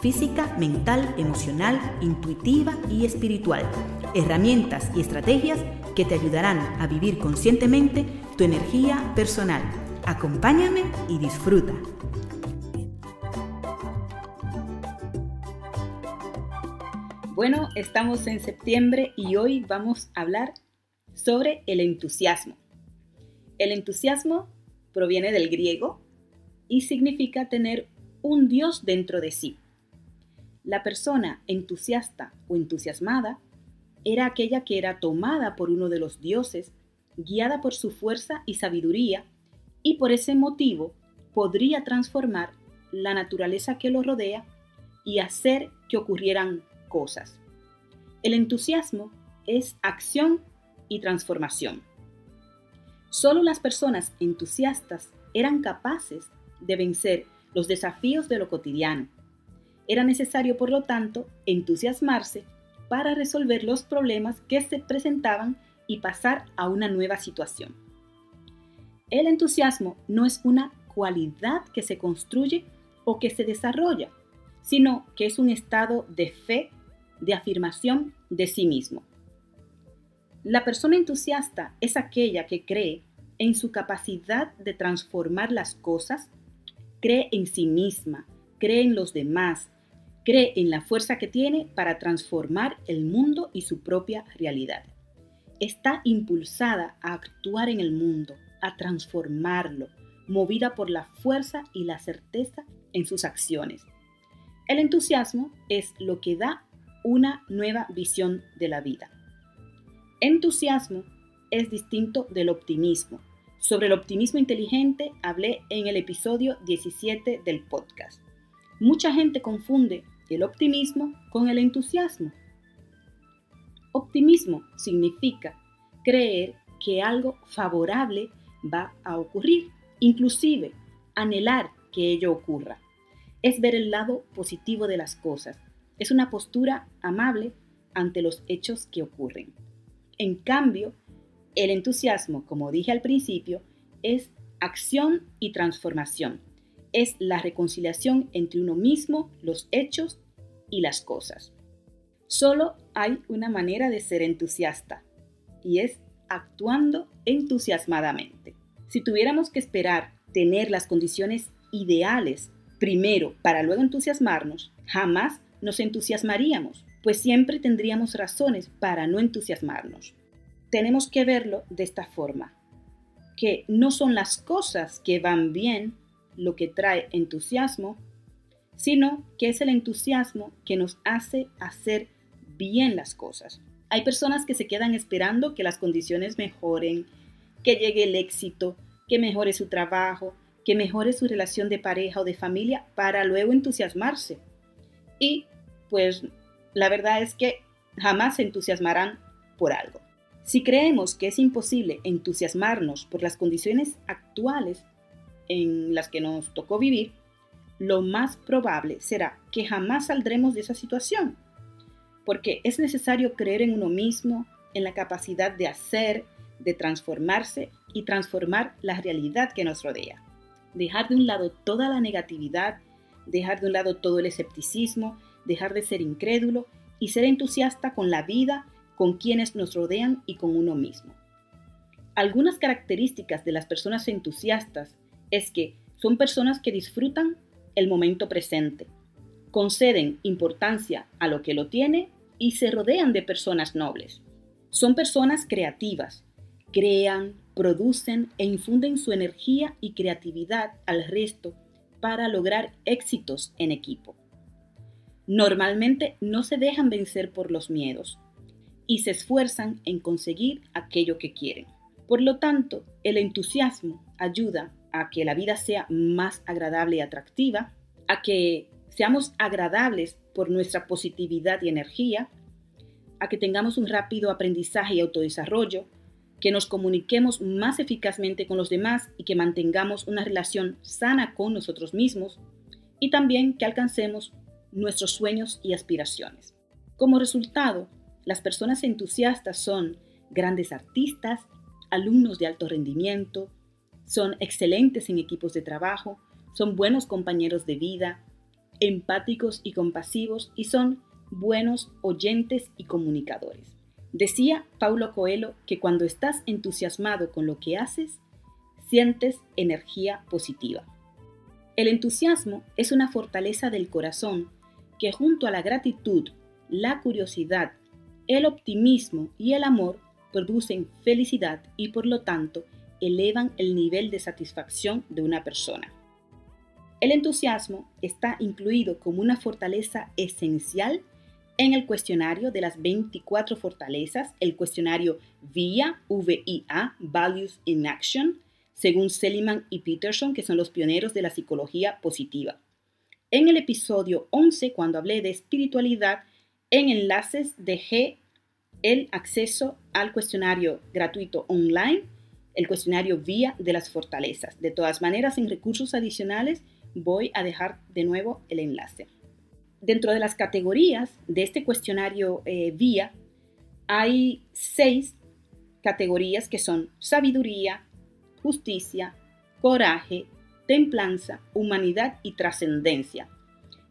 física, mental, emocional, intuitiva y espiritual. Herramientas y estrategias que te ayudarán a vivir conscientemente tu energía personal. Acompáñame y disfruta. Bueno, estamos en septiembre y hoy vamos a hablar sobre el entusiasmo. El entusiasmo proviene del griego y significa tener un Dios dentro de sí. La persona entusiasta o entusiasmada era aquella que era tomada por uno de los dioses guiada por su fuerza y sabiduría, y por ese motivo podría transformar la naturaleza que lo rodea y hacer que ocurrieran cosas. El entusiasmo es acción y transformación. Solo las personas entusiastas eran capaces de vencer los desafíos de lo cotidiano. Era necesario, por lo tanto, entusiasmarse para resolver los problemas que se presentaban y pasar a una nueva situación. El entusiasmo no es una cualidad que se construye o que se desarrolla, sino que es un estado de fe, de afirmación de sí mismo. La persona entusiasta es aquella que cree en su capacidad de transformar las cosas, cree en sí misma, cree en los demás, cree en la fuerza que tiene para transformar el mundo y su propia realidad está impulsada a actuar en el mundo, a transformarlo, movida por la fuerza y la certeza en sus acciones. El entusiasmo es lo que da una nueva visión de la vida. Entusiasmo es distinto del optimismo. Sobre el optimismo inteligente hablé en el episodio 17 del podcast. Mucha gente confunde el optimismo con el entusiasmo Optimismo significa creer que algo favorable va a ocurrir, inclusive anhelar que ello ocurra. Es ver el lado positivo de las cosas. Es una postura amable ante los hechos que ocurren. En cambio, el entusiasmo, como dije al principio, es acción y transformación. Es la reconciliación entre uno mismo, los hechos y las cosas. Solo hay una manera de ser entusiasta y es actuando entusiasmadamente. Si tuviéramos que esperar tener las condiciones ideales primero para luego entusiasmarnos, jamás nos entusiasmaríamos, pues siempre tendríamos razones para no entusiasmarnos. Tenemos que verlo de esta forma, que no son las cosas que van bien lo que trae entusiasmo, sino que es el entusiasmo que nos hace hacer bien las cosas. Hay personas que se quedan esperando que las condiciones mejoren, que llegue el éxito, que mejore su trabajo, que mejore su relación de pareja o de familia para luego entusiasmarse. Y pues la verdad es que jamás se entusiasmarán por algo. Si creemos que es imposible entusiasmarnos por las condiciones actuales en las que nos tocó vivir, lo más probable será que jamás saldremos de esa situación porque es necesario creer en uno mismo, en la capacidad de hacer, de transformarse y transformar la realidad que nos rodea. Dejar de un lado toda la negatividad, dejar de un lado todo el escepticismo, dejar de ser incrédulo y ser entusiasta con la vida, con quienes nos rodean y con uno mismo. Algunas características de las personas entusiastas es que son personas que disfrutan el momento presente, conceden importancia a lo que lo tiene y se rodean de personas nobles. Son personas creativas, crean, producen e infunden su energía y creatividad al resto para lograr éxitos en equipo. Normalmente no se dejan vencer por los miedos y se esfuerzan en conseguir aquello que quieren. Por lo tanto, el entusiasmo ayuda a que la vida sea más agradable y atractiva, a que seamos agradables por nuestra positividad y energía, a que tengamos un rápido aprendizaje y autodesarrollo, que nos comuniquemos más eficazmente con los demás y que mantengamos una relación sana con nosotros mismos y también que alcancemos nuestros sueños y aspiraciones. Como resultado, las personas entusiastas son grandes artistas, alumnos de alto rendimiento, son excelentes en equipos de trabajo, son buenos compañeros de vida, empáticos y compasivos y son buenos oyentes y comunicadores. Decía Paulo Coelho que cuando estás entusiasmado con lo que haces, sientes energía positiva. El entusiasmo es una fortaleza del corazón que junto a la gratitud, la curiosidad, el optimismo y el amor producen felicidad y por lo tanto elevan el nivel de satisfacción de una persona. El entusiasmo está incluido como una fortaleza esencial en el cuestionario de las 24 fortalezas, el cuestionario VIA, VIA, Values in Action, según Seligman y Peterson, que son los pioneros de la psicología positiva. En el episodio 11, cuando hablé de espiritualidad, en enlaces dejé el acceso al cuestionario gratuito online, el cuestionario VIA de las fortalezas. De todas maneras, en recursos adicionales voy a dejar de nuevo el enlace. Dentro de las categorías de este cuestionario eh, VIA hay seis categorías que son sabiduría, justicia, coraje, templanza, humanidad y trascendencia.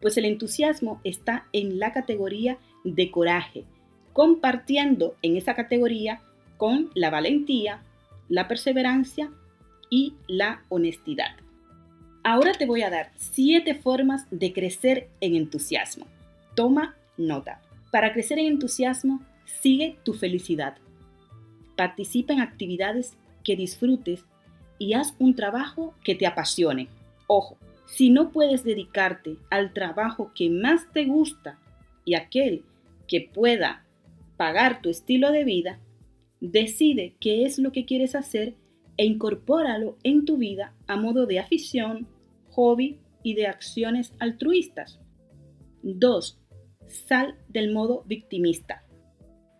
Pues el entusiasmo está en la categoría de coraje, compartiendo en esa categoría con la valentía, la perseverancia y la honestidad. Ahora te voy a dar siete formas de crecer en entusiasmo. Toma nota. Para crecer en entusiasmo, sigue tu felicidad. Participa en actividades que disfrutes y haz un trabajo que te apasione. Ojo, si no puedes dedicarte al trabajo que más te gusta y aquel que pueda pagar tu estilo de vida, decide qué es lo que quieres hacer e incorpóralo en tu vida a modo de afición, hobby y de acciones altruistas. 2. Sal del modo victimista.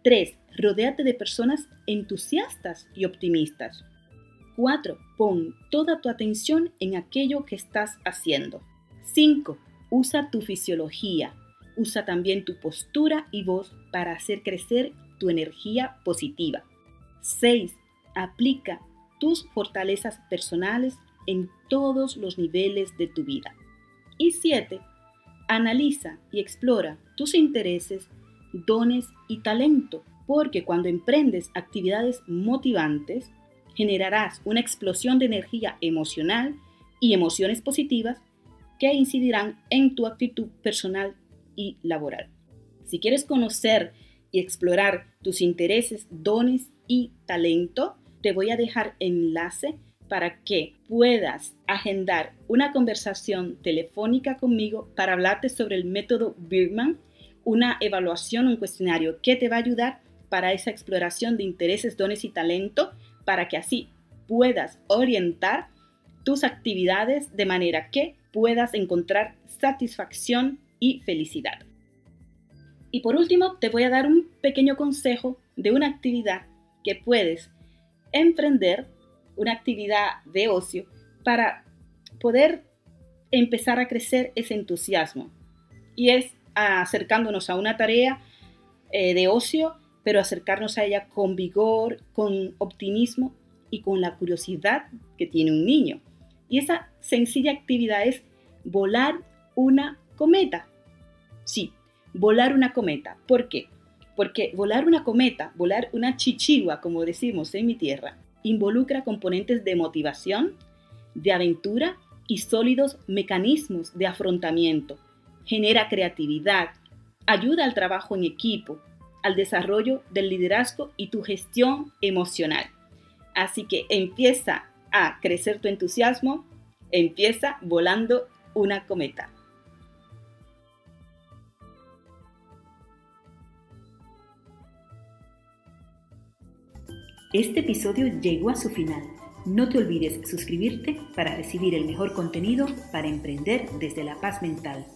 3. Rodéate de personas entusiastas y optimistas. 4. Pon toda tu atención en aquello que estás haciendo. 5. Usa tu fisiología. Usa también tu postura y voz para hacer crecer tu energía positiva. 6. Aplica tus fortalezas personales en todos los niveles de tu vida. Y 7. Analiza y explora tus intereses, dones y talento, porque cuando emprendes actividades motivantes, generarás una explosión de energía emocional y emociones positivas que incidirán en tu actitud personal y laboral. Si quieres conocer y explorar tus intereses, dones y talento, te voy a dejar enlace para que puedas agendar una conversación telefónica conmigo para hablarte sobre el método Birman, una evaluación, un cuestionario que te va a ayudar para esa exploración de intereses, dones y talento, para que así puedas orientar tus actividades de manera que puedas encontrar satisfacción y felicidad. Y por último, te voy a dar un pequeño consejo de una actividad que puedes emprender una actividad de ocio para poder empezar a crecer ese entusiasmo. Y es acercándonos a una tarea eh, de ocio, pero acercarnos a ella con vigor, con optimismo y con la curiosidad que tiene un niño. Y esa sencilla actividad es volar una cometa. Sí, volar una cometa. ¿Por qué? Porque volar una cometa, volar una chichigua, como decimos en mi tierra, involucra componentes de motivación, de aventura y sólidos mecanismos de afrontamiento. Genera creatividad, ayuda al trabajo en equipo, al desarrollo del liderazgo y tu gestión emocional. Así que empieza a crecer tu entusiasmo, empieza volando una cometa. Este episodio llegó a su final. No te olvides suscribirte para recibir el mejor contenido para emprender desde la paz mental.